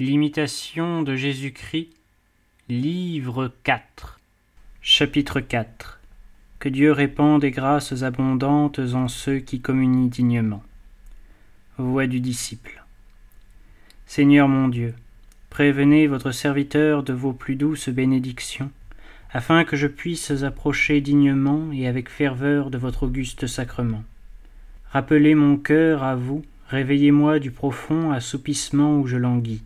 L'imitation de Jésus-Christ, livre 4 Chapitre 4 Que Dieu répande des grâces abondantes en ceux qui communient dignement. Voix du disciple. Seigneur mon Dieu, prévenez votre serviteur de vos plus douces bénédictions, afin que je puisse approcher dignement et avec ferveur de votre auguste sacrement. Rappelez mon cœur à vous, réveillez-moi du profond assoupissement où je languis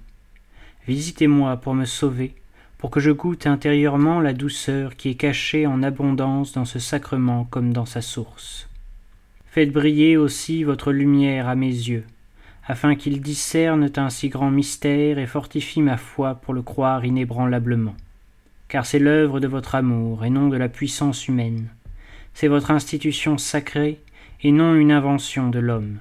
visitez-moi pour me sauver, pour que je goûte intérieurement la douceur qui est cachée en abondance dans ce sacrement comme dans sa source. Faites briller aussi votre lumière à mes yeux, afin qu'ils discernent un si grand mystère et fortifient ma foi pour le croire inébranlablement. Car c'est l'œuvre de votre amour et non de la puissance humaine. C'est votre institution sacrée et non une invention de l'homme.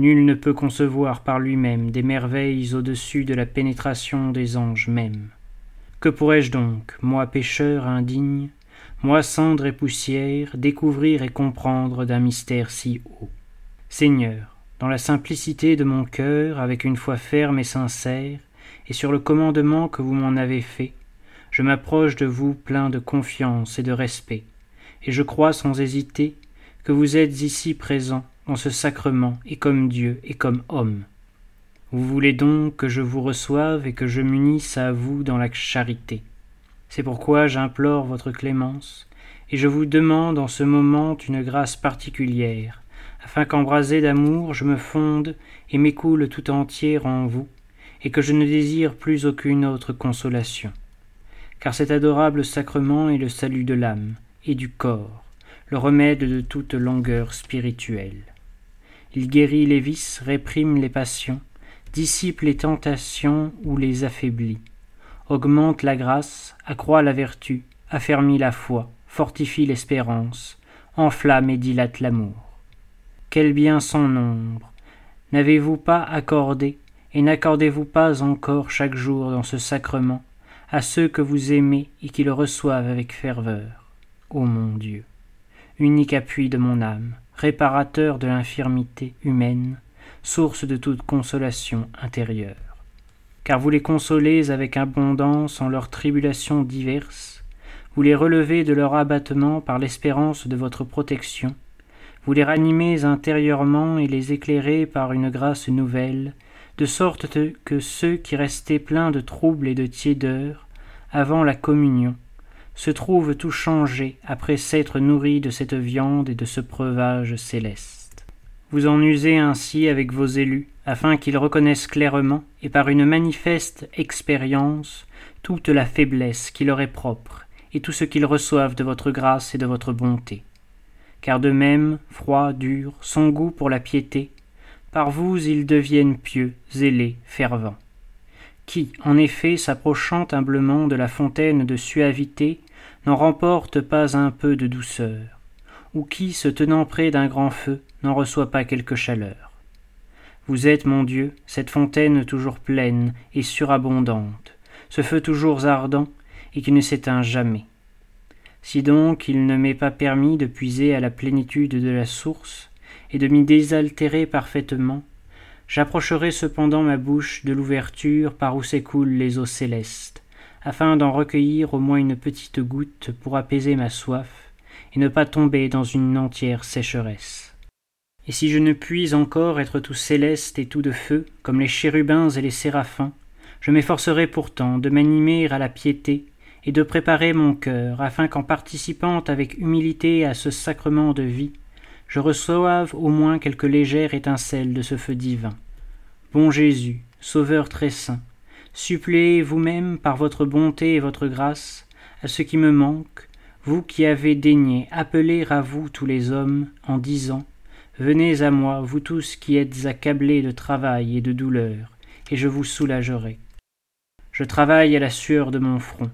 Nul ne peut concevoir par lui-même des merveilles au-dessus de la pénétration des anges mêmes. Que pourrais-je donc, moi pécheur indigne, moi cendre et poussière, découvrir et comprendre d'un mystère si haut? Seigneur, dans la simplicité de mon cœur, avec une foi ferme et sincère, et sur le commandement que vous m'en avez fait, je m'approche de vous plein de confiance et de respect, et je crois sans hésiter que vous êtes ici présent ce sacrement et comme Dieu et comme homme. Vous voulez donc que je vous reçoive et que je m'unisse à vous dans la charité. C'est pourquoi j'implore votre clémence, et je vous demande en ce moment une grâce particulière, afin qu'embrasé d'amour je me fonde et m'écoule tout entière en vous, et que je ne désire plus aucune autre consolation. Car cet adorable sacrement est le salut de l'âme et du corps, le remède de toute langueur spirituelle. Il guérit les vices, réprime les passions, dissipe les tentations ou les affaiblit, augmente la grâce, accroît la vertu, affermit la foi, fortifie l'espérance, enflamme et dilate l'amour. Quel bien sans nombre N'avez-vous pas accordé, et n'accordez-vous pas encore chaque jour dans ce sacrement, à ceux que vous aimez et qui le reçoivent avec ferveur? Ô mon Dieu, unique appui de mon âme, réparateur de l'infirmité humaine, source de toute consolation intérieure. Car vous les consolez avec abondance en leurs tribulations diverses, vous les relevez de leur abattement par l'espérance de votre protection, vous les ranimez intérieurement et les éclairez par une grâce nouvelle, de sorte que ceux qui restaient pleins de troubles et de tiédeur avant la communion se trouve tout changé après s'être nourri de cette viande et de ce breuvage céleste. Vous en usez ainsi avec vos élus, afin qu'ils reconnaissent clairement, et par une manifeste expérience, toute la faiblesse qui leur est propre, et tout ce qu'ils reçoivent de votre grâce et de votre bonté. Car de même, froid, dur, sans goût pour la piété, par vous ils deviennent pieux, zélés, fervents qui, en effet, s'approchant humblement de la fontaine de suavité, n'en remporte pas un peu de douceur, ou qui, se tenant près d'un grand feu, n'en reçoit pas quelque chaleur. Vous êtes, mon Dieu, cette fontaine toujours pleine et surabondante, ce feu toujours ardent et qui ne s'éteint jamais. Si donc il ne m'est pas permis de puiser à la plénitude de la source, et de m'y désaltérer parfaitement, j'approcherai cependant ma bouche de l'ouverture par où s'écoulent les eaux célestes, afin d'en recueillir au moins une petite goutte pour apaiser ma soif et ne pas tomber dans une entière sécheresse. Et si je ne puis encore être tout céleste et tout de feu, comme les chérubins et les séraphins, je m'efforcerai pourtant de m'animer à la piété et de préparer mon cœur, afin qu'en participant avec humilité à ce sacrement de vie, je reçoive au moins quelque légère étincelle de ce feu divin. Bon Jésus, Sauveur très saint, suppléez vous-même par votre bonté et votre grâce à ce qui me manque, vous qui avez daigné appeler à vous tous les hommes en disant Venez à moi, vous tous qui êtes accablés de travail et de douleur, et je vous soulagerai. Je travaille à la sueur de mon front,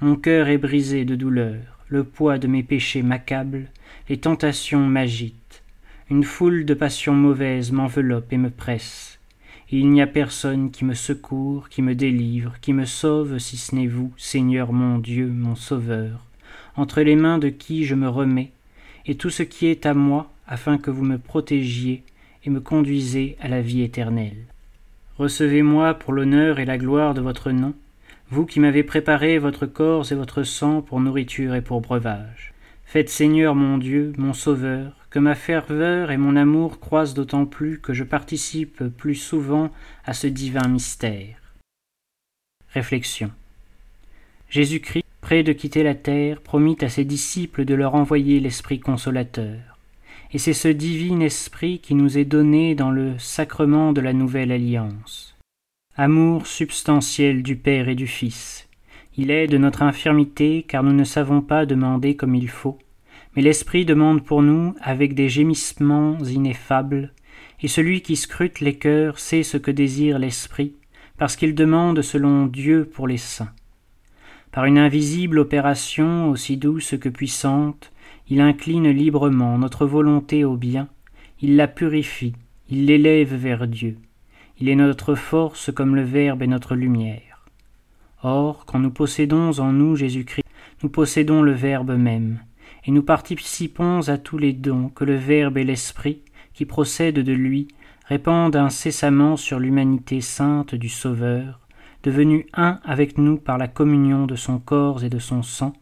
mon cœur est brisé de douleur, le poids de mes péchés m'accable, les tentations m'agitent, une foule de passions mauvaises m'enveloppe et me presse, il n'y a personne qui me secourt, qui me délivre, qui me sauve, si ce n'est vous, Seigneur mon Dieu, mon Sauveur, entre les mains de qui je me remets, et tout ce qui est à moi, afin que vous me protégiez et me conduisez à la vie éternelle. Recevez-moi pour l'honneur et la gloire de votre nom, vous qui m'avez préparé votre corps et votre sang pour nourriture et pour breuvage. Faites Seigneur mon Dieu, mon Sauveur, que ma ferveur et mon amour croissent d'autant plus que je participe plus souvent à ce divin mystère. Réflexion. Jésus-Christ, près de quitter la terre, promit à ses disciples de leur envoyer l'Esprit consolateur. Et c'est ce divin Esprit qui nous est donné dans le sacrement de la nouvelle alliance. Amour substantiel du Père et du Fils. Il est de notre infirmité car nous ne savons pas demander comme il faut, mais l'Esprit demande pour nous avec des gémissements ineffables, et celui qui scrute les cœurs sait ce que désire l'Esprit, parce qu'il demande selon Dieu pour les saints. Par une invisible opération aussi douce que puissante, il incline librement notre volonté au bien, il la purifie, il l'élève vers Dieu. Il est notre force comme le Verbe est notre lumière. Or, quand nous possédons en nous Jésus-Christ, nous possédons le Verbe même, et nous participons à tous les dons que le Verbe et l'Esprit, qui procèdent de lui, répandent incessamment sur l'humanité sainte du Sauveur, devenu un avec nous par la communion de son corps et de son sang,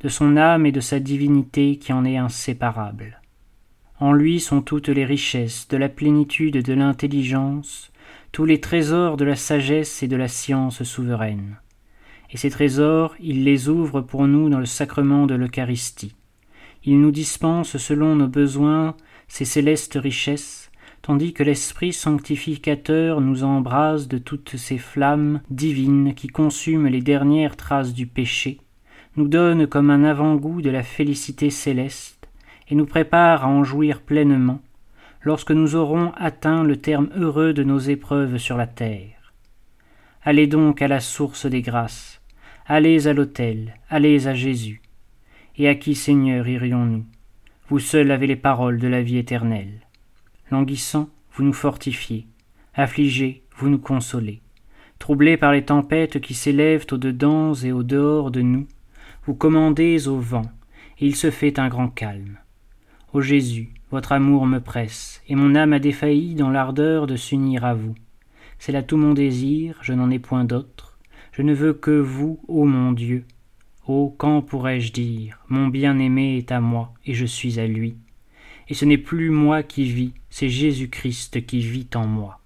de son âme et de sa divinité qui en est inséparable. En lui sont toutes les richesses de la plénitude de l'intelligence, tous les trésors de la sagesse et de la science souveraine. Et ces trésors, il les ouvre pour nous dans le sacrement de l'Eucharistie. Il nous dispense selon nos besoins ces célestes richesses, tandis que l'Esprit sanctificateur nous embrase de toutes ces flammes divines qui consument les dernières traces du péché, nous donne comme un avant-goût de la félicité céleste, et nous prépare à en jouir pleinement, lorsque nous aurons atteint le terme heureux de nos épreuves sur la terre. Allez donc à la source des grâces, allez à l'autel, allez à Jésus. Et à qui, Seigneur, irions-nous? Vous seul avez les paroles de la vie éternelle. Languissant, vous nous fortifiez. Affligés, vous nous consolez. Troublés par les tempêtes qui s'élèvent au-dedans et au-dehors de nous, vous commandez au vent, et il se fait un grand calme. Ô Jésus, votre amour me presse, et mon âme a défailli dans l'ardeur de s'unir à vous. C'est là tout mon désir, je n'en ai point d'autre. Je ne veux que vous, ô mon Dieu. Oh, quand pourrais-je dire Mon bien-aimé est à moi, et je suis à lui. Et ce n'est plus moi qui vis, c'est Jésus-Christ qui vit en moi.